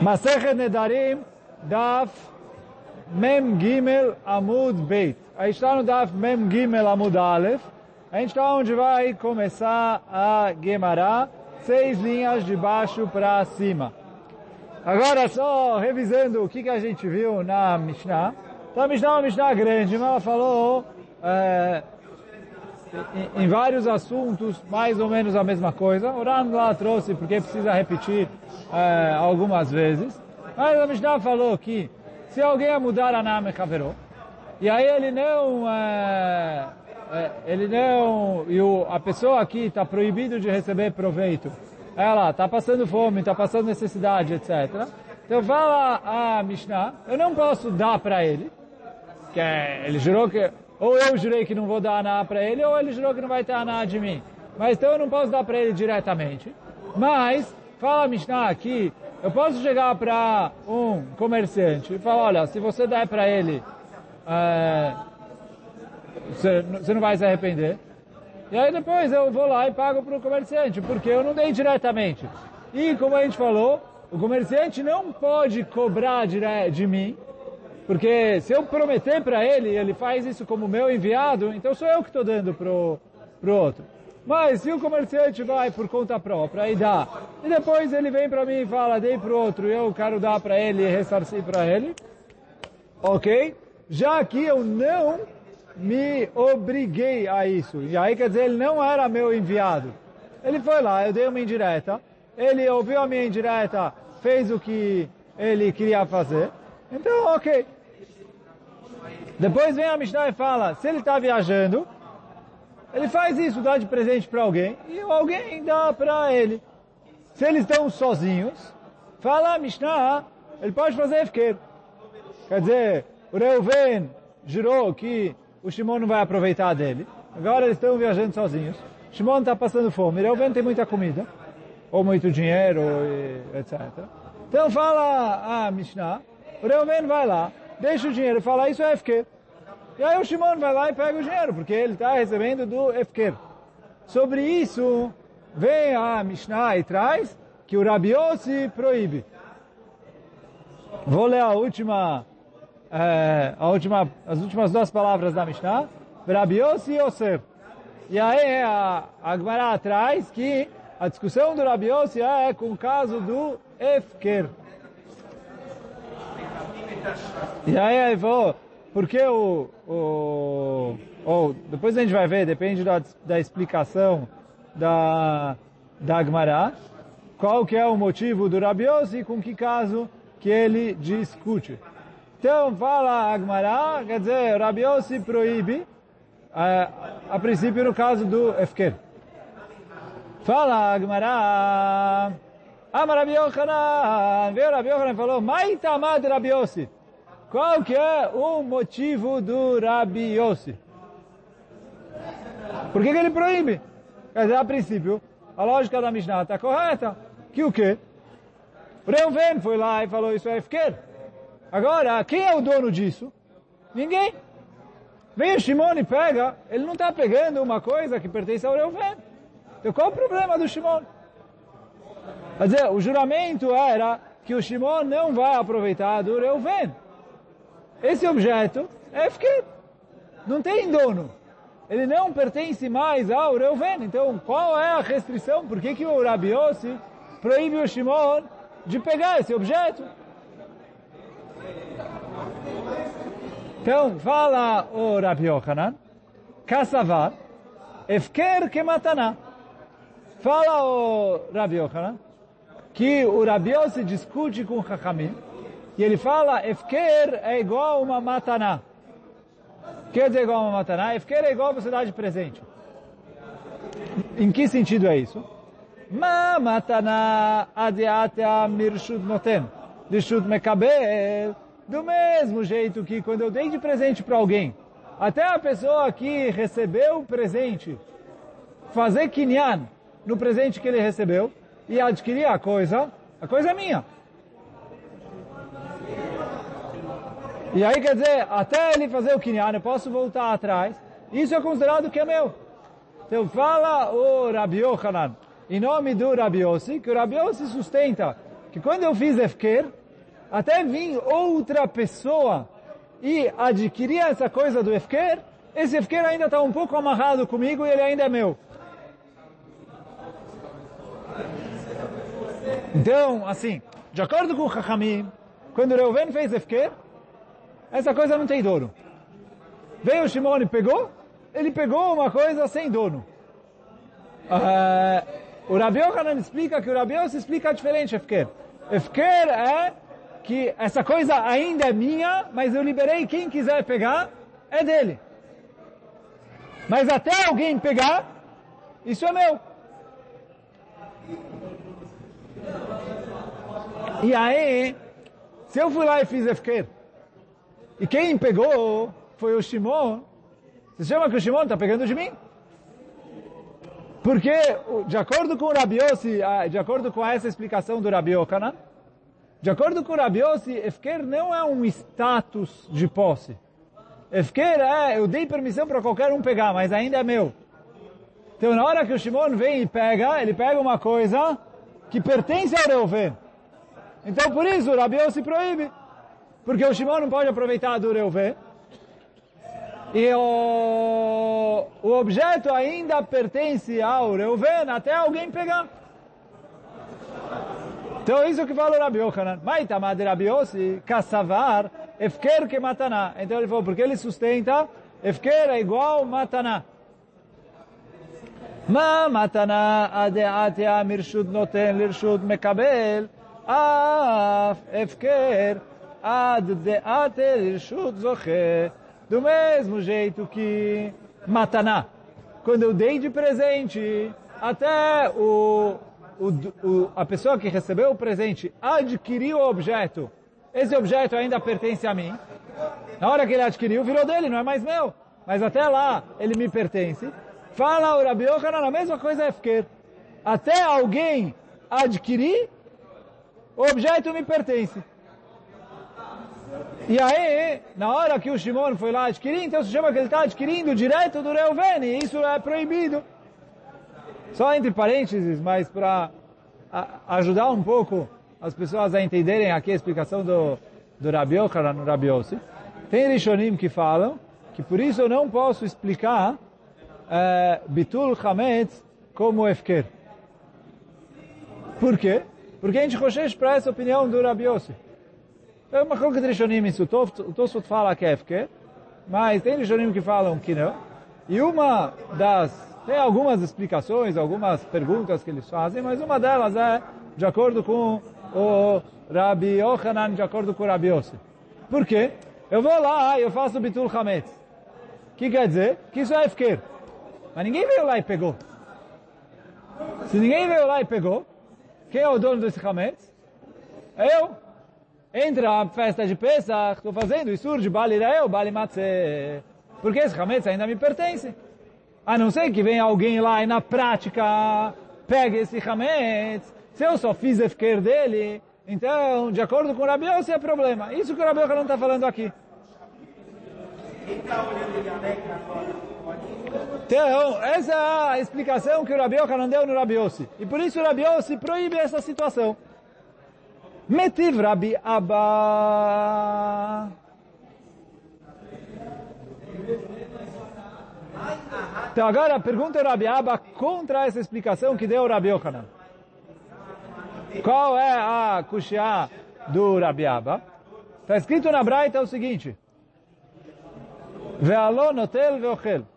Masechet Nedarim, Daf Mem Gimel Amud Beit. Aí está no Daf Mem Gimel Amud Aleph. A gente está onde vai começar a Gemara, seis linhas de baixo para cima. Agora, só revisando o que, que a gente viu na Mishnah. Então, a Mishnah é uma Mishnah grande, mas ela falou é, em, vários assuntos mais ou menos a mesma coisa. O Ran lá trouxe porque precisa repetir é, algumas vezes. Mas a Mishnah falou que se alguém mudar a Name Haveró, e aí ele não, é, é, ele não, e o, a pessoa aqui está proibido de receber proveito, ela está passando fome, está passando necessidade, etc. Então fala a Mishnah, eu não posso dar para ele, que é, ele jurou que, ou eu jurei que não vou dar aná para ele, ou ele jurou que não vai ter aná de mim. Mas então eu não posso dar para ele diretamente. Mas, fala Mishnah aqui, eu posso chegar para um comerciante e falar, olha, se você der para ele, é, você, você não vai se arrepender. E aí depois eu vou lá e pago para o comerciante, porque eu não dei diretamente. E como a gente falou, o comerciante não pode cobrar de mim, porque se eu prometer para ele, ele faz isso como meu enviado, então sou eu que estou dando para o outro. Mas se o comerciante vai por conta própria e dá, e depois ele vem para mim e fala, dei para o outro, eu quero dar para ele e ressarcir para ele, ok? Já aqui eu não me obriguei a isso. E aí quer dizer, ele não era meu enviado. Ele foi lá, eu dei uma indireta, ele ouviu a minha indireta, fez o que ele queria fazer, então ok. Depois vem a Mishnah e fala, se ele está viajando, ele faz isso, dá de presente para alguém, e alguém dá para ele. Se eles estão sozinhos, fala a Mishnah, ele pode fazer efker. Quer dizer, o Reuven jurou que o Shimon não vai aproveitar dele. Agora eles estão viajando sozinhos. Shimon está passando fome. Reuven tem muita comida, ou muito dinheiro, etc. Então fala a Mishnah, o Reuven vai lá, deixa o dinheiro e fala, isso é efker. E aí o Shimon vai lá e pega o dinheiro, porque ele está recebendo do Efker. Sobre isso, vem a Mishnah e traz que o Rabi Yossi proíbe. Vou ler a última, é, a última, as últimas duas palavras da Mishnah. Rabi Yossi Yosef. E aí a, a Gemara traz que a discussão do Rabi Yossi é com o caso do Efker. E aí, aí vou porque o, o, ou depois a gente vai ver, depende da, da explicação da, da Agmará, qual que é o motivo do Rabiose e com que caso que ele discute. Então fala Agmará, quer dizer, o Rabiose proíbe, a, a princípio no caso do Efker. Fala Agmará, Amar Rabi Yochanan, veio Rabi Yochanan e falou, Maitamad Rabiose. Qual que é o motivo do Rabi Yossi? Por que, que ele proíbe? Quer dizer, a princípio, a lógica da Mishnah está correta. Que o quê? Reuven foi lá e falou isso é Efker. Agora, quem é o dono disso? Ninguém. Vem o Shimon e pega, ele não está pegando uma coisa que pertence ao Reuven. Então qual o problema do Shimon? Quer dizer, o juramento era que o Shimon não vai aproveitar do Reuven. Esse objeto é Efker. Não tem dono. Ele não pertence mais ao Reuven. Então, qual é a restrição? Por que, que o Rabi Yossi proíbe o Shimon de pegar esse objeto? Então, fala o Rabi Yochanan, Kassavar, Efker que mataná. Fala o Rabi Yochanan, que o Rabi Yossi discute com o Chachamim, e ele fala, Efker é igual uma mataná. Quer dizer igual uma mataná? Efker é igual você dar de presente. Em que sentido é isso? Ma mataná adiatea mirshut noten. Dishut mekabel. Do mesmo jeito que quando eu dei de presente para alguém, até a pessoa que recebeu o presente, fazer kinyan no presente que ele recebeu e adquirir a coisa, a coisa é minha. E aí quer dizer, até ele fazer o Kinyan, eu posso voltar atrás. Isso é considerado que é meu. Então fala o Rabi Yochanan, em nome do Rabi Yossi, que o Rabi Yossi sustenta que quando eu fiz Efker, até vir outra pessoa e adquirir essa coisa do Efker, esse Efker ainda está um pouco amarrado comigo e ele ainda é meu. Então, assim, de acordo com o Chachamim, quando Reuven fez Efker, essa coisa não tem dono. Veio o Shimon e pegou, ele pegou uma coisa sem dono. Uh, o Rabi Yochanan explica que o Rabi Yossi explica diferente Efker. Efker é que essa coisa ainda é minha, mas eu liberei quem quiser pegar, é dele. Mas até alguém pegar, isso é meu. E aí, se eu fui lá e fiz Efker, e quem pegou foi o Shimon, você chama que o Shimon está pegando de mim? Porque, de acordo com o Rabi Yossi, de acordo com essa explicação do Rabi Yochanan, de acordo com o Rabi Yossi, Efker não é um status de posse. Efker é, eu dei permissão para qualquer um pegar, mas ainda é meu. Então, na hora que o Shimon vem e pega, ele pega uma coisa que pertence ao Reuven. Então por isso o Rabiel se proíbe. Porque o Shimon não pode aproveitar do Reuven. E o, o objeto ainda pertence ao Reuven até alguém pegar. Então isso que fala o Rabi Yochanan. Maitamad Rabi Yossi, kassavar, efker que mataná. Então ele falou, porque ele sustenta, efker é igual mataná. Ma mataná adeatea mirshud noten lirshud mekabel. אף הפקר עד דעתה לרשות זוכה. Do mesmo jeito que Mataná, quando eu dei de presente, até o, o, o, a pessoa que recebeu o presente adquiriu o objeto, esse objeto ainda pertence a mim. Na hora que ele adquiriu, virou dele, não é mais meu. Mas até lá, ele me pertence. Fala o Rabi Yochanan, a mesma coisa é Efker. Até alguém adquirir, o objeto me pertence. E aí, na hora que o Shimon foi lá adquirir, então se chama que ele está adquirindo direto do Reuven, e isso é proibido. Só entre parênteses, mas para ajudar um pouco as pessoas a entenderem aqui a explicação do, do Rabi Yochanan no Rabi tem Rishonim que falam que por isso eu não posso explicar é, Bitul Hametz como Efker. Por quê? Porque a gente rochecha para essa opinião do Rabi Yossi. É uma coisa de Rishonim isso. O Tosfot fala que é Efker, mas tem Rishonim que falam que não. E uma das... Tem algumas explicações, algumas perguntas que eles fazem, mas uma delas é de acordo com o Rabi Yochanan, de acordo com o Rabi Yossi. Por quê? Eu vou lá e eu faço Bitul Hametz. O que quer dizer? Que isso é Efker. Mas ninguém veio lá e pegou. Se ninguém veio lá e pegou, quem é o dono desse Hametz? É eu. Entra a festa de Pesach, estou fazendo isso de Bali Rael, Bali Matzeh. Porque esse Hametz ainda me pertence. A não ser que venha alguém lá e na prática pegue esse Hametz. Se eu só fiz Efker dele, então, de acordo com o Rabi Yossi, é problema. Isso que o Rabi Yossi não está falando aqui. Então, essa é a explicação que o Rabi Yochanan deu no Rabi. E por isso o Rabi proíbe essa situação. Metiv Rabi Abba. Então agora pergunta o Rabi Abba contra essa explicação que deu o Rabi Yochanan. Qual é a kushia do Rabi Abba? Está escrito na Braita o seguinte. Ve'alo notel ve'ochel.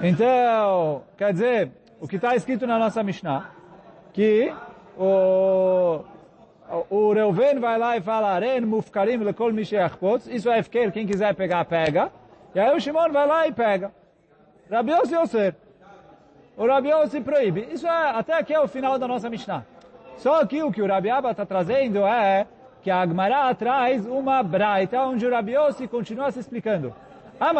Então, quer dizer, o que está escrito na nossa Mishnah, que o, o Reuven vai lá e fala, mufkarim lekol isso é efker, quem quiser pegar, pega. E aí o Shimon vai lá e pega. Rabi Yossi Yosser. O Rabi proíbe. Isso é, até aqui é o final da nossa Mishnah. Só que o que o Rabi Abba está trazendo é que a Agmará traz uma braita onde o Rabi continua se explicando.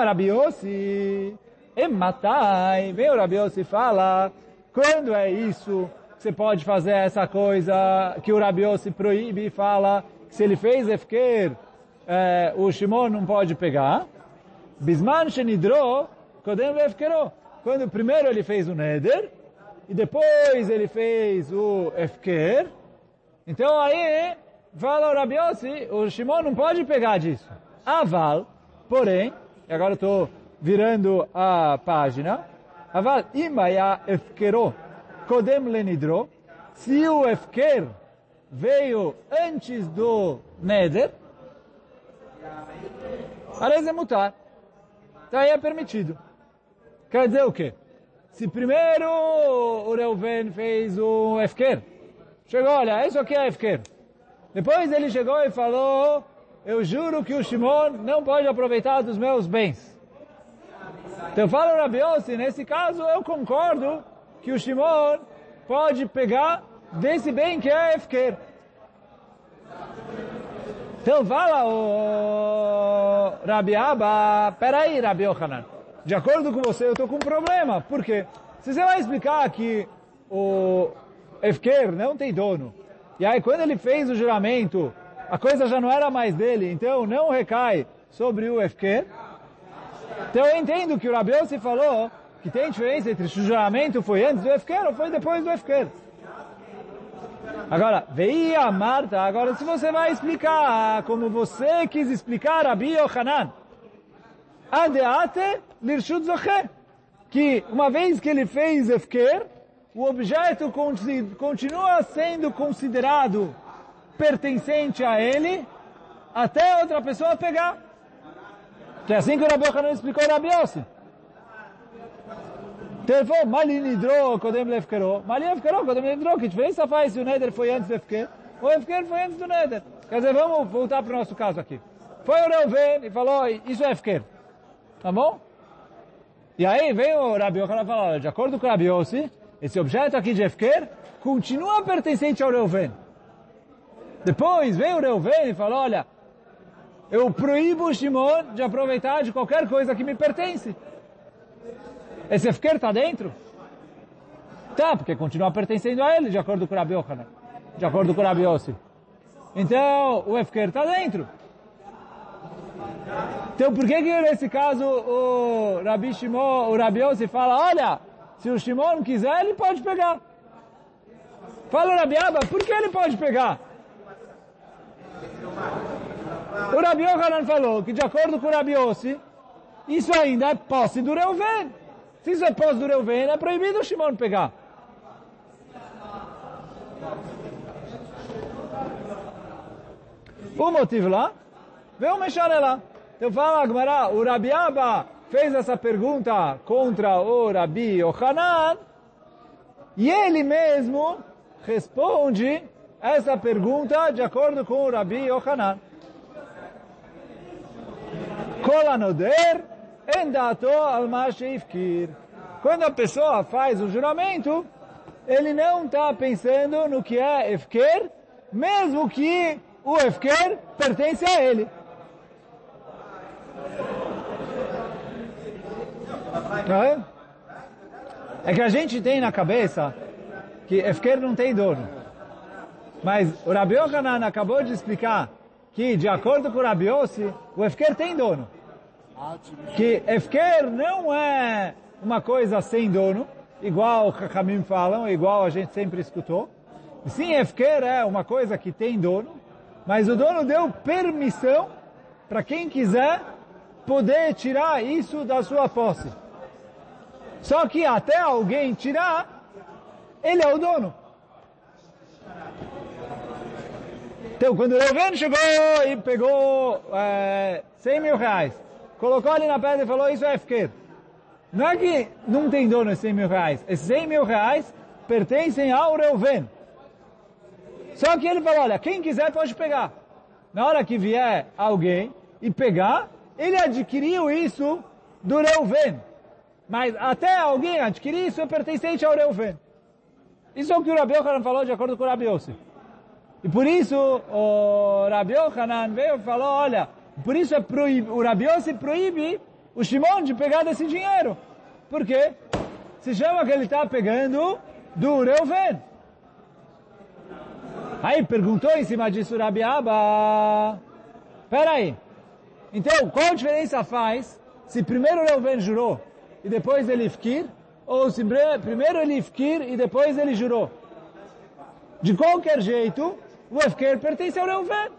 Rabi Yossi, ematai, vem o Rabi Yossi fala, quando é isso você pode fazer essa coisa que o Rabi Yossi proíbe e fala que se ele fez efker, é, o Shimon não pode pegar. Bisman shenidro, kodem efkeró. Quando primeiro ele fez o neder, e depois ele fez o Efker, então aí fala o Rabi Yossi, o Shimon não pode pegar disso. Aval, porém, e agora estou virando a página, Aval imaya Efkero kodem lenidro, se o Efker veio antes do Neder, Arez mutar. Então aí é permitido. Quer dizer o quê? Se primeiro o Reuven fez o Efker, chegou, olha, isso aqui é Efker. Depois ele chegou e falou, eu juro que o Shimon não pode aproveitar dos meus bens. Então fala o Rabiossi, nesse caso eu concordo que o Shimon pode pegar desse bem que é Efker. Então fala o Rabi Abba, peraí Rabi Yohanan, de acordo com você eu estou com um problema, por quê? Se você vai explicar que o Efker não tem dono, e aí quando ele fez o juramento, a coisa já não era mais dele, então não recai sobre o Efker, então eu entendo que o Rabi se falou que tem diferença entre se o juramento foi antes do Efker ou foi depois do Efker. Agora, veia Marta, agora se você vai explicar como você quis explicar a Yohanan, Adeate Lirshut Zoche, que uma vez que ele fez Efker, o objeto continua sendo considerado pertencente a ele até outra pessoa pegar. Que é assim que o Rabi Yohanan explicou o Rabi Yossi. Então ele falou, Mali nidro kodem lefkero. Mali lefkero kodem nidro. Que diferença faz se o Neder foi antes do Efker? O Efker foi antes do Neder. Quer dizer, vamos voltar para o nosso caso aqui. Foi o Reuven e falou, isso é Efker. Tá bom? E aí veio o Rabi Yochanan e falou, de acordo com o Rabi Yossi, esse objeto aqui de Efker continua pertencente ao Reuven. Depois veio o Reuven e falou, olha, eu proíbo Shimon de aproveitar de qualquer coisa que me pertence. Esse Efker está dentro? Tá, porque continua pertencendo a ele, de acordo com o Rabi Yochanan, de acordo com o Rabi. Então, o Efker está dentro. Então, por que que nesse caso o Rabi Shimon, o Rabi fala, olha, se o Shimon quiser, ele pode pegar. Fala o Rabi Abba, por que ele pode pegar? O Rabi Yohanan falou que, de acordo com o Rabi Yossi, isso ainda é posse do Reuven. Se isso é posse do Reuven, é proibido o Shimon pegar. O motivo lá, veio o Mexare lá. Então fala Agmará, o Rabi Abba fez essa pergunta contra o Rabi Yohanan, e ele mesmo responde essa pergunta de acordo com o Rabi Yohanan. Quando a pessoa faz o juramento, ele não está pensando no que é efker, mesmo que o efker pertence a ele. É que a gente tem na cabeça que Efker não tem dono. Mas o Rabi Yohanan acabou de explicar que, de acordo com Rabi Yossi, o Efker tem dono. Que Efker não é uma coisa sem dono, igual o Hakamim falam, igual a gente sempre escutou. Sim, Efker é uma coisa que tem dono, mas o dono deu permissão para quem quiser poder tirar isso da sua posse. Só que até alguém tirar, ele é o dono. Então, quando o Reuven chegou e pegou é, 100 mil reais, colocou ali na pedra e falou, isso é FQ. Não é que não tem dono esses 100 mil reais. Esses 100 mil reais pertencem ao Reuven. Só que ele falou, olha, quem quiser pode pegar. Na hora que vier alguém e pegar, ele adquiriu isso do Reuven. Mas até alguém adquirir isso é pertencente ao Reuven. Isso é o que o Rabi falou de acordo com o Rabi Yossi. E por isso o Rabi Yohanan veio e falou, olha, por isso é proib... o Rabi Yossi proíbe o Shimon de pegar desse dinheiro. Por quê? Se chama que ele está pegando do Reuven. Aí perguntou em cima disso o Rabi Abba, peraí, então qual diferença faz se primeiro o Reuven jurou e depois ele Ifkir, ou se primeiro ele ifkir e depois ele jurou. De qualquer jeito, o Efker pertence ao Reuven.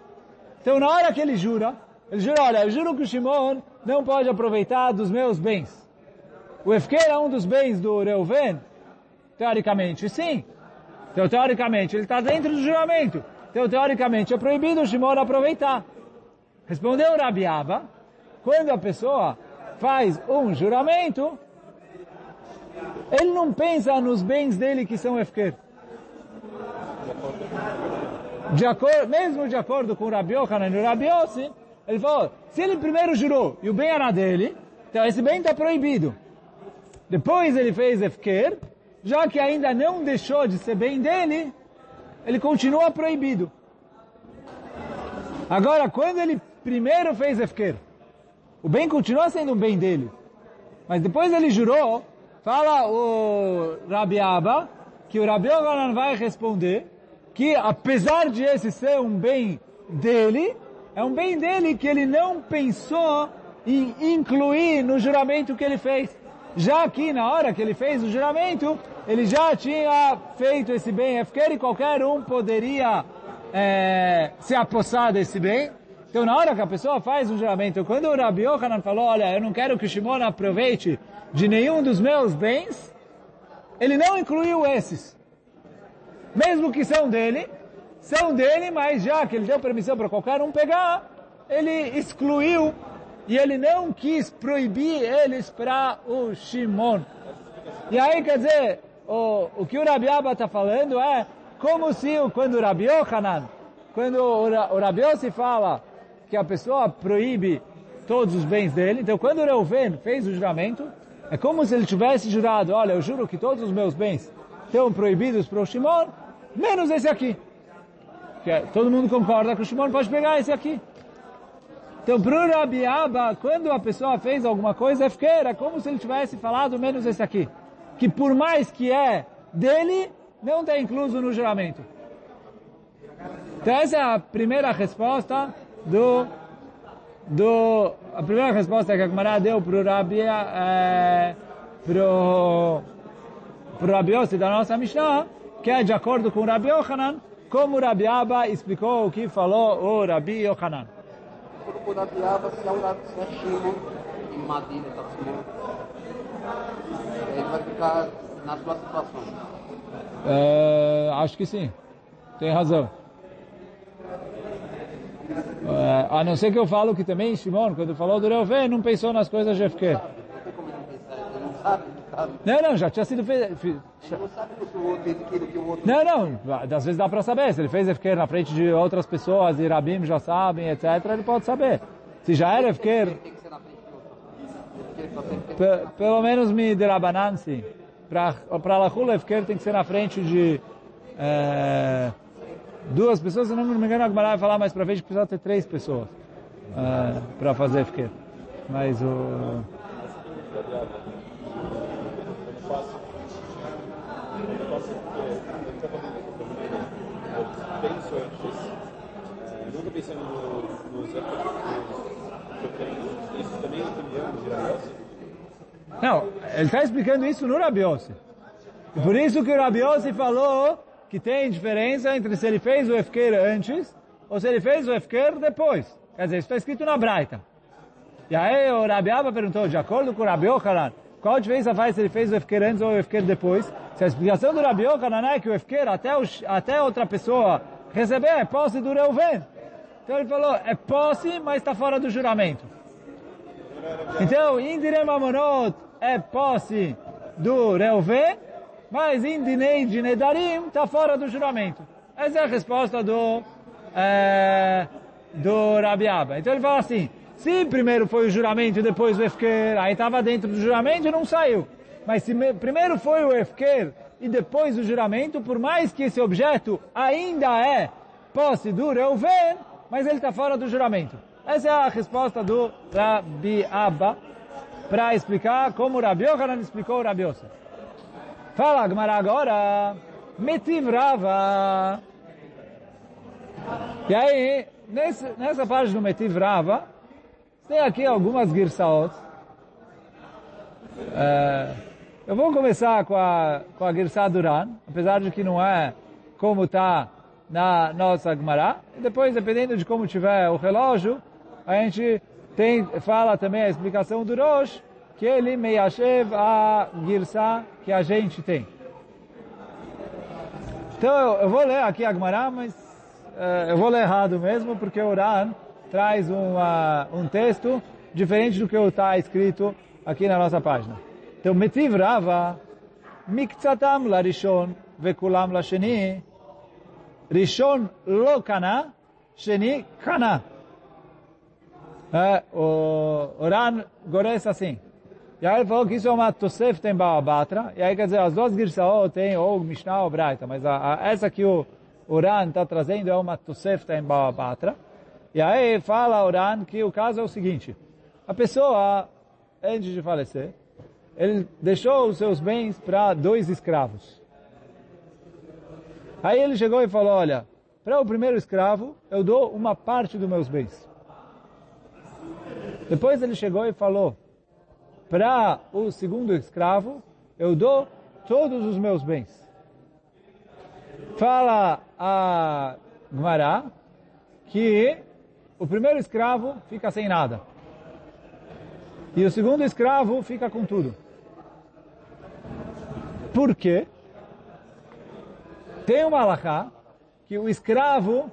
Então na hora que ele jura, ele jura, olha, eu juro que o Shimon não pode aproveitar dos meus bens. O Efker é um dos bens do Reuven? Teoricamente, sim. Então, teoricamente, ele está dentro do juramento. Então, teoricamente, é proibido o Shimon aproveitar. Respondeu Rabiaba, quando a pessoa faz um juramento, ele não pensa nos bens dele que são Efker. De acordo, mesmo de acordo com o Rabi Yochanan e o Rabi Yossi, ele falou, se ele primeiro jurou e o bem era dele, então esse bem está proibido. Depois ele fez Efker, já que ainda não deixou de ser bem dele, ele continua proibido. Agora, quando ele primeiro fez Efker, o bem continua sendo um bem dele, mas depois ele jurou, fala o Rabi Abba, que o Rabi Yohanan vai responder que apesar de esse ser um bem dele, é um bem dele que ele não pensou em incluir no juramento que ele fez. Já que na hora que ele fez o juramento, ele já tinha feito esse bem Efker e qualquer um poderia é, se apossar desse bem. Então na hora que a pessoa faz um juramento, quando o Rabi Yohanan falou, olha, eu não quero que o Shimon aproveite de nenhum dos meus bens, ele não incluiu esses. Mesmo que são dele, são dele, mas já que ele deu permissão para qualquer um pegar, ele excluiu e ele não quis proibir eles para o Shimon. E aí, quer dizer, o, o que o Rabi Abba está falando é como se quando o Rabi Yohanan, quando o, o Rabi se fala que a pessoa proíbe todos os bens dele, então quando o Reuven fez o juramento, é como se ele tivesse jurado, olha, eu juro que todos os meus bens estão proibidos para o Shimon, menos esse aqui. Que é, todo mundo concorda que o Shimon pode pegar esse aqui. Então, para o Rabi Abba, quando a pessoa fez alguma coisa, é fiqueira, como se ele tivesse falado menos esse aqui. Que por mais que é dele, não está incluso no juramento. Então, essa é a primeira resposta do... do a primeira resposta que a Gemara deu para o Rabi... É, pro, pro Rabi Yossi da nossa Mishnah, que é de acordo com o Rabi Yohanan, como o Rabi Abba explicou o que falou o Rabi Yohanan é é e Madina está ele vai ficar na sua situação. É, acho que sim. Tem razão. É, a não ser que eu falo que também Shimon, quando falou do Reuven, não pensou nas coisas de FQ. Não não sabe. Não, não, já tinha sido feito. Não, não, às vezes dá para saber. Se ele fez FQ na frente de outras pessoas e Rabim já sabem, etc., ele pode saber. Se já era FQ... Pelo menos me derabanan, sim. Para Lachul, FQ tem que ser na frente de é, duas pessoas. Se não me engano, a Gemara vai falar mais para frente que precisa ter três pessoas é, para fazer FQ. Mas o... antes, nunca pensando nos isso também é opinião de Rabiossi? Não, ele está explicando isso no Rabiossi. E por isso que o Rabiossi falou que tem diferença entre se ele fez o Efker antes ou se ele fez o Efker depois. Quer dizer, isso está escrito na Braita. E aí o Rabiaba perguntou, de acordo com o Rabi Ochanan, qual diferença faz se ele fez o Efker antes ou o Efker depois? Se a explicação do Rabi Ochanan é que o Efker, até, o, até outra pessoa receber é posse do Reuven. Então ele falou, é posse, mas está fora do juramento. Então, Indirem Amonot é posse do Reuven, mas Indinei de Nedarim está fora do juramento. Essa é a resposta do, é, do Rabiaba. Então ele fala assim, se primeiro foi o juramento e depois o Efker, aí estava dentro do juramento e não saiu. Mas se me, primeiro foi o Efker e depois o juramento, por mais que esse objeto ainda é posse do Reuven, mas ele está fora do juramento. Essa é a resposta do Rabi Abba para explicar como Rabi Yohanan explicou Rabi Yosef. Fala agora, Metiv Rava. E aí, nesse, nessa parte do Metiv Rava, tem aqui algumas girsaot. É, Eu vou começar com a, com a Girsá Duran, apesar de que não é como está na nossa Gemara. E depois, dependendo de como tiver o relógio, a gente tem, fala também a explicação do Rosh, que ele meiashev a Girsá que a gente tem. Então, eu, eu vou ler aqui a Gemara, mas uh, eu vou ler errado mesmo, porque o Ran traz uma, um texto diferente do que está escrito aqui na nossa página. Então, Metiv Rava, Miktzatam la Rishon, Vekulam la Sheni, Rishon lo kana, Sheni kana. É, o, o Ran gores assim. E aí ele falou que isso é uma Tosef tem Batra, e aí quer dizer, as duas Girsaot tem ou Mishnah ou Braita, mas a, a, essa que o, o Ran está trazendo é uma Tosef tem Batra. E aí fala o Ran que o caso é o seguinte, a pessoa, antes de falecer, ele deixou os seus bens para dois escravos. Aí ele chegou e falou, olha, para o primeiro escravo, eu dou uma parte dos meus bens. Depois ele chegou e falou, para o segundo escravo, eu dou todos os meus bens. Fala a Gmará que o primeiro escravo fica sem nada. E o segundo escravo fica com tudo. Por quê? Tem uma alahá que o escravo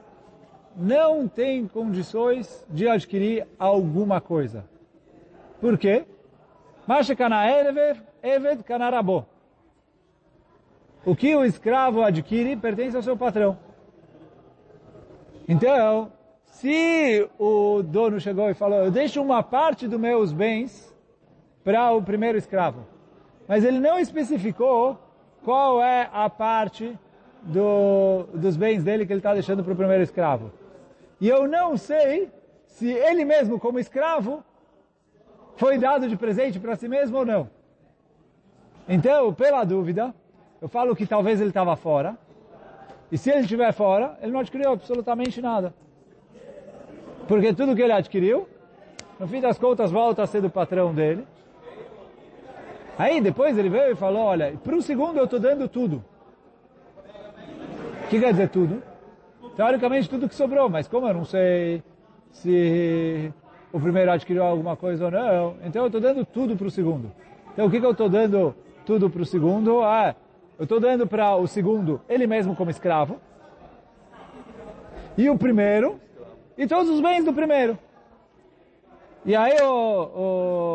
não tem condições de adquirir alguma coisa. Por quê? O que o escravo adquire pertence ao seu patrão. Então, se o dono chegou e falou, eu deixo uma parte dos meus bens para o primeiro escravo, mas ele não especificou qual é a parte do, dos bens dele que ele está deixando para o primeiro escravo. E eu não sei se ele mesmo, como escravo, foi dado de presente para si mesmo ou não. Então, pela dúvida, eu falo que talvez ele estava fora. E se ele estiver fora, ele não adquiriu absolutamente nada. Porque tudo que ele adquiriu, no fim das contas, volta a ser do patrão dele. Aí depois ele veio e falou, olha, para o segundo eu estou dando tudo. O que quer dizer tudo? Teoricamente tudo que sobrou, mas como eu não sei se o primeiro adquiriu alguma coisa ou não, então eu estou dando tudo para o segundo. Então o que, que eu estou dando tudo para o segundo? Ah, eu estou dando para o segundo ele mesmo como escravo. E o primeiro, e todos os bens do primeiro. E aí o... o,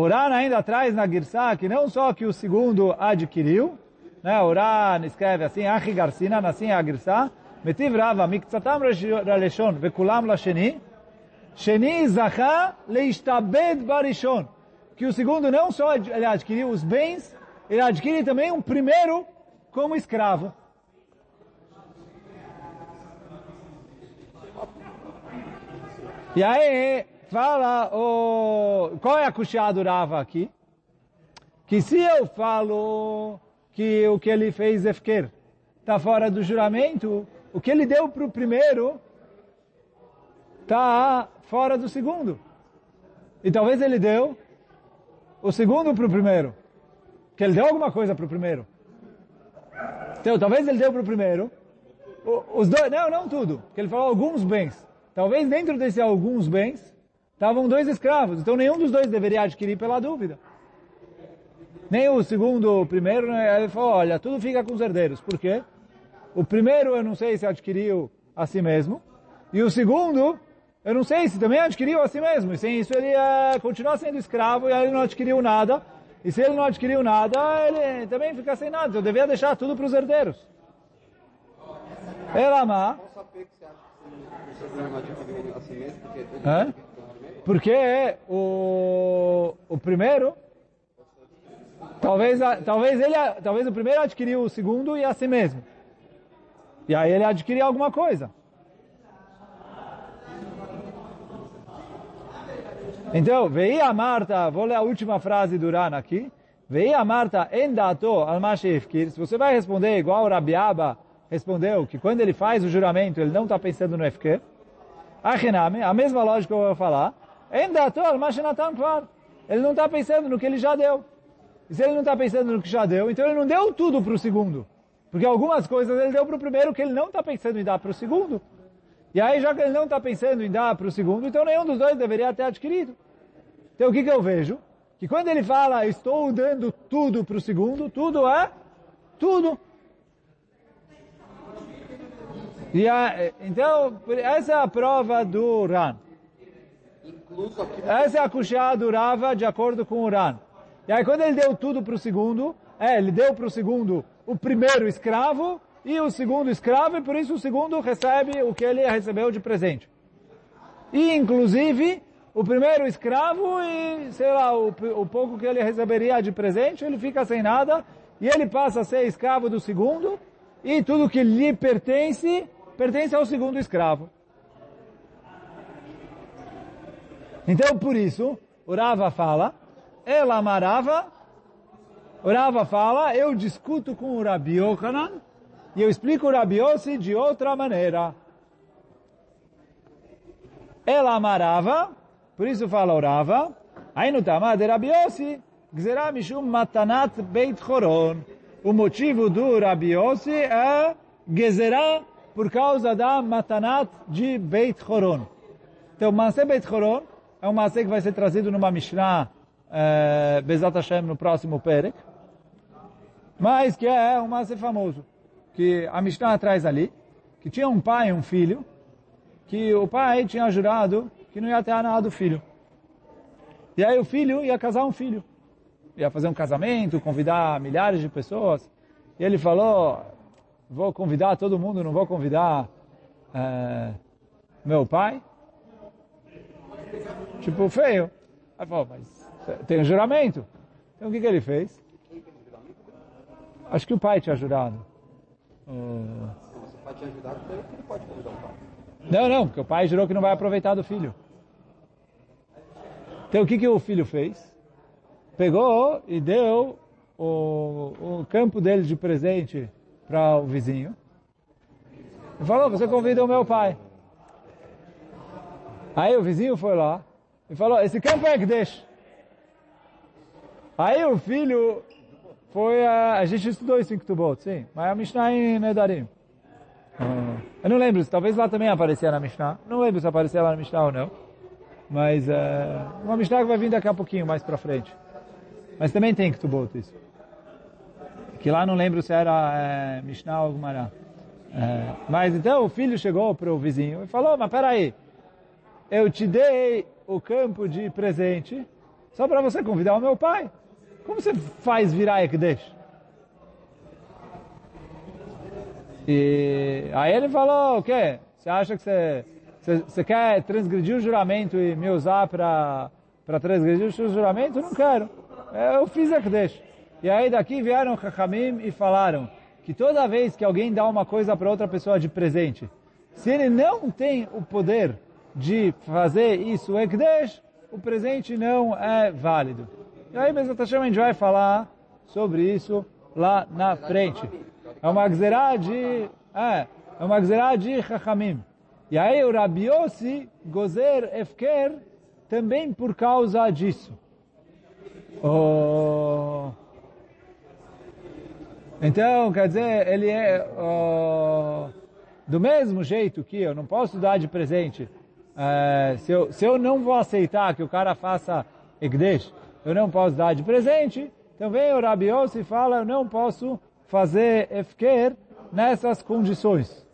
o Uran ainda traz na Girsá que não só que o segundo adquiriu, né? Uran escreve assim, Achi Garcina, assim a Girsá, Metiv Rava, Mikzatam Raleshon, Vekulam Lasheni, Sheni Zacha Leishtabed Barishon. Que o segundo não só ele adquiriu os bens, ele adquire também um primeiro como escravo. E aí, fala o... Qual é a do Rava aqui? Que se eu falo que o que ele fez Efker está fora do juramento, o que ele deu para o primeiro está fora do segundo. E talvez ele deu o segundo para o primeiro. Que ele deu alguma coisa para o primeiro. Então, talvez ele deu para o primeiro. Os dois, não, não tudo. Que ele falou alguns bens. Talvez dentro desses alguns bens, estavam dois escravos, então nenhum dos dois deveria adquirir pela dúvida. Nem o segundo, o primeiro, né? ele falou, olha, tudo fica com os herdeiros. Por quê? O primeiro eu não sei se adquiriu a si mesmo, e o segundo, eu não sei se também adquiriu a si mesmo. E sem isso ele ia continuar sendo escravo e aí ele não adquiriu nada. E se ele não adquiriu nada, ele também fica sem nada. Eu devia deixar tudo para os herdeiros. Elamá. É? Porque o, o primeiro, talvez, talvez, ele, talvez o primeiro adquiriu o segundo e a si mesmo. E aí ele adquiriu alguma coisa. Então, veio a Marta, vou ler a última frase do Rana aqui. Veio a Marta em dato al Se você vai responder igual o Rabiaba respondeu, que quando ele faz o juramento, ele não está pensando no Efker. Achiname, a mesma lógica que eu vou falar, Endator, Mashinatan Kvar. Ele não está pensando no que ele já deu. E se ele não está pensando no que já deu, então ele não deu tudo para o segundo. Porque algumas coisas ele deu para o primeiro que ele não está pensando em dar para o segundo. E aí, já que ele não está pensando em dar para o segundo, então nenhum dos dois deveria ter adquirido. Então o que, que eu vejo? Que quando ele fala, estou dando tudo para o segundo, tudo é tudo. E a, então, essa é a prova do Ran. Essa é a kushá do Rava de acordo com o Ran. E aí quando ele deu tudo para o segundo, é, ele deu para o segundo o primeiro escravo e o segundo escravo, e por isso o segundo recebe o que ele recebeu de presente. E inclusive, o primeiro escravo e, sei lá, o, o pouco que ele receberia de presente, ele fica sem nada, e ele passa a ser escravo do segundo, e tudo que lhe pertence, pertence ao segundo escravo. Então, por isso, o fala, ela amarava, o fala, eu discuto com o Rabi Yochanan, e eu explico o Rabi Yossi de outra maneira. Ela amarava, por isso fala o Rava, Tamar de Rabi Yossi, Gzerah Mishum Matanat Beit Choron. O motivo do Rabi Yossi é Gezerah por causa da Matanat de Beit Choron. Então, Maaseh Beit Choron é um Maaseh que vai ser trazido numa Mishnah eh, Bezat Hashem no próximo Perek, mas que é um Maaseh famoso, que a Mishnah traz ali, que tinha um pai e um filho, que o pai tinha jurado que não ia ter nada do filho. E aí o filho ia casar um filho. Ia fazer um casamento, convidar milhares de pessoas. E ele falou, vou convidar todo mundo, não vou convidar eh, meu pai. Tipo, feio. Aí falou, mas tem um juramento. Então o que, que ele fez? Acho que o pai tinha jurado. Uh, você pode te ajudar, então ele pode convidar o pai. Não, não, porque o pai jurou que não vai aproveitar do filho. Então o que, que o filho fez? Pegou e deu o, o campo dele de presente para o vizinho. E falou, você convida o meu pai. Aí o vizinho foi lá e falou, esse campo é Gdesh. Aí o filho foi, a, a gente estudou isso em Ketubot, sim, mas a Mishnah em Nedarim. Ah, eu não lembro, talvez lá também aparecia na Mishnah. Não lembro se aparecia lá na Mishnah ou não. Mas é uma Mishnah que vai vir daqui a pouquinho, mais para frente. Mas também tem Ketubot isso. Que lá não lembro se era é, Mishnah ou Gumará. É, mas então o filho chegou para o vizinho e falou, mas peraí, eu te dei o campo de presente só para você convidar o meu pai. Como você faz virar Ekdesh? E aí ele falou, o quê? Você acha que você, você, você quer transgredir o juramento e me usar para transgredir o seu juramento? Não quero. Eu fiz Ekdesh. E aí daqui vieram Chachamim e falaram que toda vez que alguém dá uma coisa para outra pessoa de presente, se ele não tem o poder de fazer isso Ekdesh, o presente não é válido. E aí, Hashem, a gente vai falar sobre isso lá na frente. É uma gzerá de... É, é uma gzerá de Chachamim. E aí o Rabi Yossi gozer efker também por causa disso. Oh... Então, quer dizer, ele é... Oh... Do mesmo jeito que eu não posso dar de presente é, se, eu, se eu não vou aceitar que o cara faça Egdesh, eu não posso dar de presente, então vem o Rabi Yossi e fala, eu não posso fazer Efker nessas condições.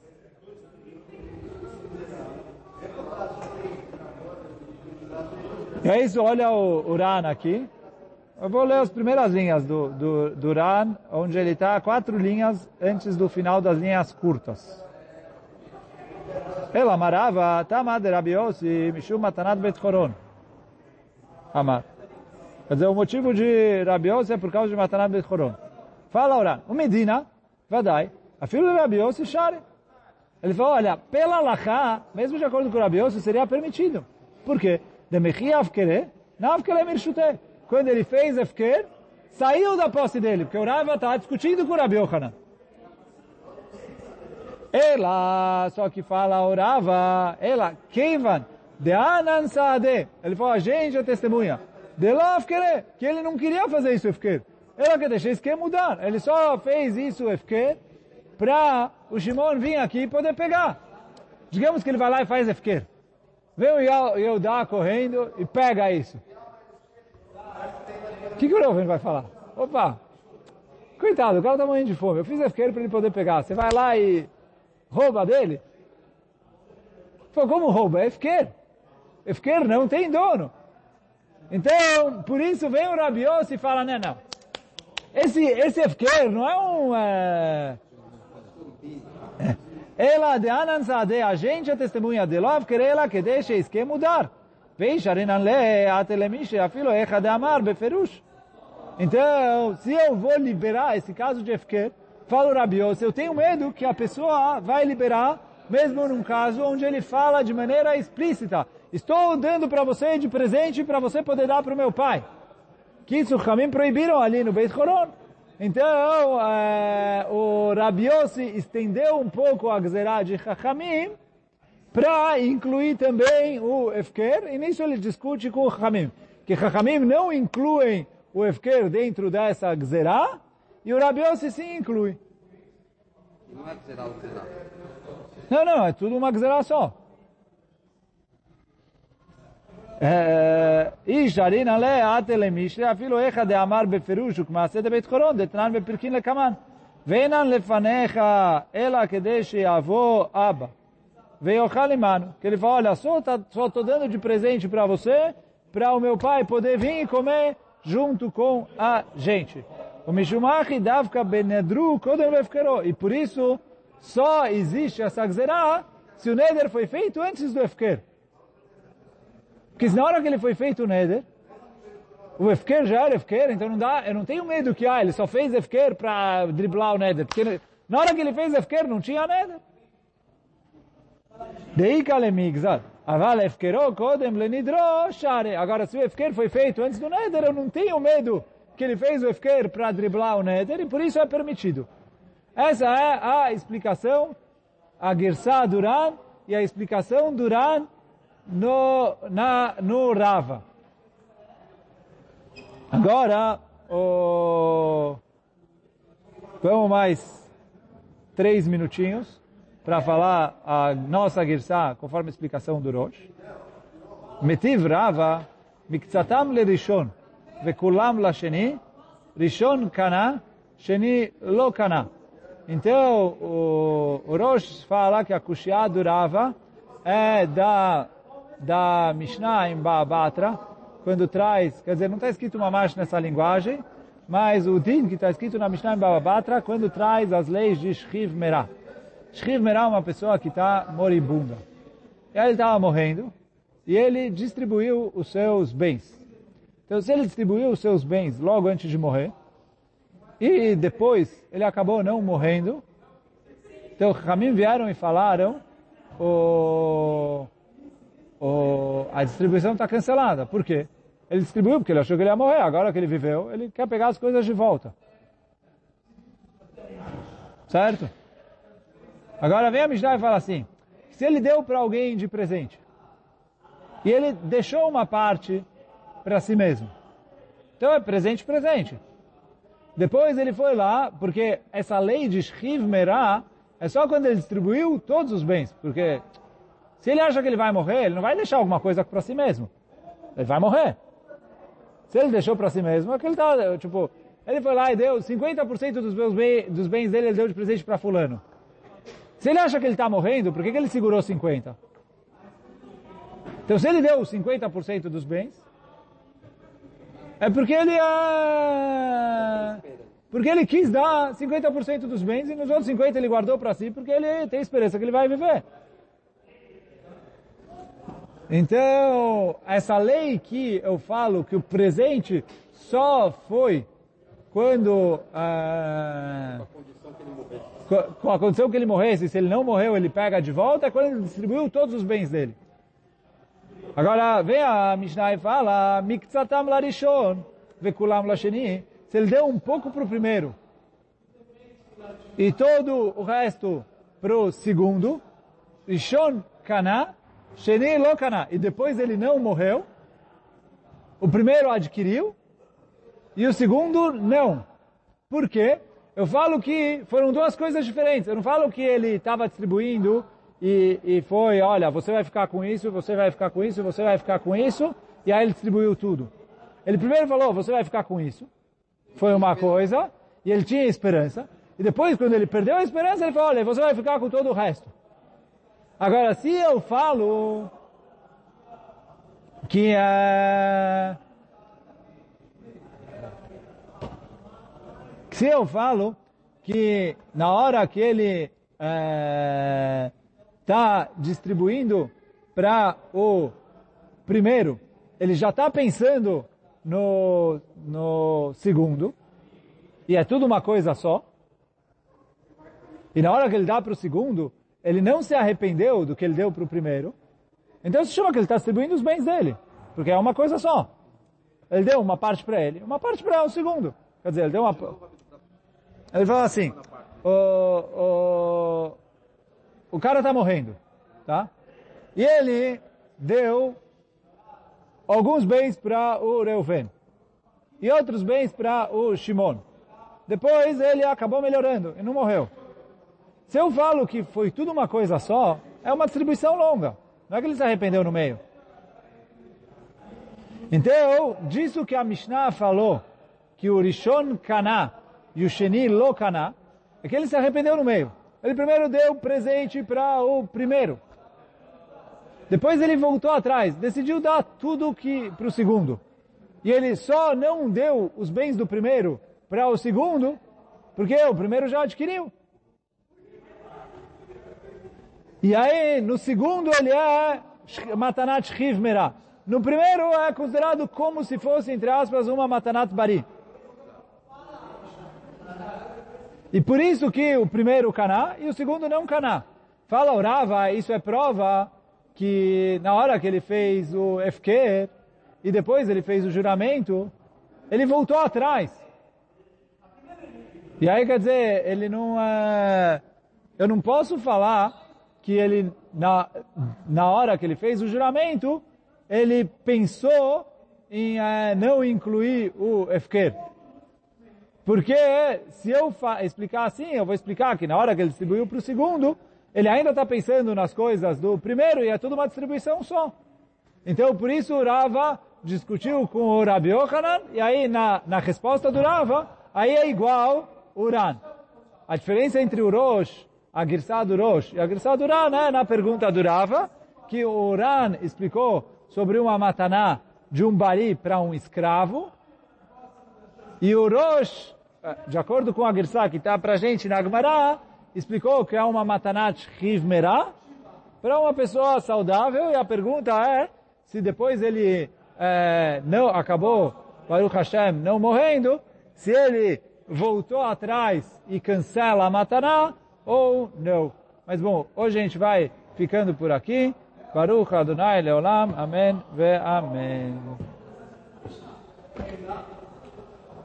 E é isso, olha o, o Ran aqui. Eu vou ler as primeiras linhas do, do, do Ran, onde ele está, quatro linhas antes do final das linhas curtas. Ela amarava, Tamad Rabi Yossi, Mishum Matanat Bet Choron. Amar. Quer dizer, o motivo de Rabi Yossi é por causa de Matanat Bet Choron. Fala Oran, o Medina, Vadai, a filha de Rabi Yossi, Share. Ele falou, olha, pela Lachá, mesmo de acordo com o Rabi Yossi, seria permitido. Por quê? De Mechi Avkere, na Avkere Mirshute. Quando ele fez Avker, saiu da posse dele, porque o Rava está discutindo com o Rabi Yohanan. Ela, só que fala orava, ela, Kevan, de Anan Saade. Ele falou, a gente é testemunha. De Lafkere, que ele não queria fazer isso, Efker. Ela quer deixar isso quer mudar. Ele só fez isso, Efker, para o Shimon vir aqui e poder pegar. Digamos que ele vai lá e faz Efker. Vem o Yehudá correndo e pega isso. O que, que o Reuven vai falar? Opa, coitado, o cara tá morrendo de fome. Eu fiz Efker para ele poder pegar. Você vai lá e rouba dele? Foi como rouba? É Efker. Efker não tem dono. Então, por isso vem o Rabiose e fala, não, não. Esse, esse Efker não é um... É... Ela de Anansade, a gente é testemunha de Lov, quer ela que deixe isso que mudar. Veja, afilo, Echa de Amar, Beferush. Então, se eu vou liberar esse caso de Efker, falo Rabiose, eu tenho medo que a pessoa vai liberar, mesmo num caso onde ele fala de maneira explícita, estou dando para você de presente para você poder dar para o meu pai. Que isso, Hamim proibiram ali no Beit Horon. Então, é, o Rabiossi estendeu um pouco a Gzerá de Chachamim para incluir também o Efker, e nisso ele discute com o Chachamim, que Chachamim não incluem o Efker dentro dessa Gzerá, e o Rabiossi sim inclui. Não é Gzerá ou Gzerá? Não, não, é tudo uma Gzerá só. איש הרין עליה עתה למישלי, אפילו אחד דאמר בפירוש וכמעשה דבית חורון, דתנן בפרקין לקמן. ואינן לפניך אלא כדי שיבוא אבא ויאכל עמנו. Que ele fala, olha, só estou dando de presente para você, para o meu pai poder vir e comer junto com a gente. O Mishumachi davka benedru kodem lefkero. E por isso, só existe essa gzerá se o neder foi feito antes do efker. Porque na hora que ele foi feito o Neder, o Efker já era Efker, então não dá, eu não tenho medo que ah, ele só fez Efker para driblar o Neder. Porque na hora que ele fez Efker não tinha Neder. Deika lemigzad. Aval Efkero kodem lenidro share. Agora se o Efker foi feito antes do Neder, eu não tenho medo que ele fez o Efker para driblar o Neder e por isso é permitido. Essa é a explicação, a Gersá Duran e a explicação Duran no, na, no Rava. Agora, o... vamos mais três minutinhos para falar a nossa Gersá, conforme a explicação do Rosh. Metiv Rava, Miktsatam Lerishon. Vekulam Lasheni, Rishon Kana, Sheni Lo Kana. Então, o, o Rosh fala que a Kushia durava é da, da Mishnah em Baabatra, quando traz, quer dizer, não está escrito uma marcha nessa linguagem, mas o din que está escrito na Mishnah em Baabatra, quando traz as leis de Shriv Merah. Shriv Merah é uma pessoa que está moribunda. Ele estava morrendo e ele distribuiu os seus bens. Então, se ele distribuiu os seus bens logo antes de morrer, e depois ele acabou não morrendo, então Ramim vieram e falaram, o o, a distribuição está cancelada. Por quê? Ele distribuiu porque ele achou que ele ia morrer. Agora que ele viveu, ele quer pegar as coisas de volta. Certo? Agora vem a Mishnah e fala assim, se ele deu para alguém de presente, e ele deixou uma parte para si mesmo, então é presente, presente. Depois ele foi lá, porque essa lei de Shriv Merah é só quando ele distribuiu todos os bens, porque se ele acha que ele vai morrer, ele não vai deixar alguma coisa para si mesmo. Ele vai morrer. Se ele deixou para si mesmo, é que ele tá, tipo, ele foi lá e deu 50% dos, meus bens, dos bens dele, ele deu de presente para fulano. Se ele acha que ele está morrendo, por que, que ele segurou 50%? Então, se ele deu 50% dos bens, é porque ele é... Porque ele quis dar 50% dos bens e nos outros 50% ele guardou para si, porque ele tem esperança que ele vai viver. Então, essa lei que eu falo que o presente só foi quando ah, com a condição que ele morresse, se ele não morreu, ele pega de volta, é quando ele distribuiu todos os bens dele. Agora, vem a Mishnah e fala, Miktzatam larishon, vekulam lasheni, se ele deu um pouco para o primeiro, e todo o resto pro segundo, Rishon Kana, Sheni Lo e depois ele não morreu, o primeiro adquiriu, e o segundo não. Por quê? Eu falo que foram duas coisas diferentes. Eu não falo que ele estava distribuindo e, e foi, olha, você vai ficar com isso, você vai ficar com isso, você vai ficar com isso, e aí ele distribuiu tudo. Ele primeiro falou, você vai ficar com isso. Foi uma coisa, e ele tinha esperança. E depois, quando ele perdeu a esperança, ele falou, olha, você vai ficar com todo o resto. Agora, se eu falo que uh, se eu falo que na hora que ele está distribuindo para o primeiro, ele já está pensando no, no segundo, e é tudo uma coisa só, e na hora que ele dá para o segundo, ele não se arrependeu do que ele deu para o primeiro, então se chama que ele está distribuindo os bens dele, porque é uma coisa só. Ele deu uma parte para ele, uma parte para o segundo. Quer dizer, ele deu uma... Ele falou assim, o, o, o cara está morrendo, tá? E ele deu alguns bens para o Reuven e outros bens para o Shimon. Depois ele acabou melhorando e não morreu. Se eu falo que foi tudo uma coisa só, é uma distribuição longa. Não é que ele se arrependeu no meio. Então, disso que a Mishnah falou, que o Rishon Kana e o Sheni Lo Kana, é que ele se arrependeu no meio. Ele primeiro deu presente para o primeiro. Depois ele voltou atrás, decidiu dar tudo que para o segundo. E ele só não deu os bens do primeiro para o segundo, porque o primeiro já adquiriu. E aí, no segundo, ele é Matanat Chiv Merah. No primeiro, é considerado como se fosse, entre aspas, uma Matanat Bari. E por isso que o primeiro Caná e o segundo não Caná. Fala o Rava, isso é prova que na hora que ele fez o FQ e depois ele fez o juramento, ele voltou atrás. E aí quer dizer, ele não é... Eu não posso falar que ele, na, na hora que ele fez o juramento, ele pensou em uh, não incluir o Efker. Porque se eu explicar assim, eu vou explicar que na hora que ele distribuiu para o segundo, ele ainda está pensando nas coisas do primeiro e é tudo uma distribuição só. Então, por isso, o Rava discutiu com o Rabi Yohanan e aí na, na resposta do Rava, aí é igual o Uran. A diferença entre o Rosh a Girsá do Rosh e a Girsá do Ran, né, na pergunta do Rava, que o Ran explicou sobre uma mataná de um bari para um escravo, e o Rosh, de acordo com a Girsá que está para a gente na Gemara, explicou que é uma matanat Merah para uma pessoa saudável, e a pergunta é, se depois ele é, não acabou, Baruch Hashem, não morrendo, se ele voltou atrás e cancela a mataná, ou não. Mas bom, hoje a gente vai ficando por aqui. Baruch Adonai Leolam. Amém ve Amém.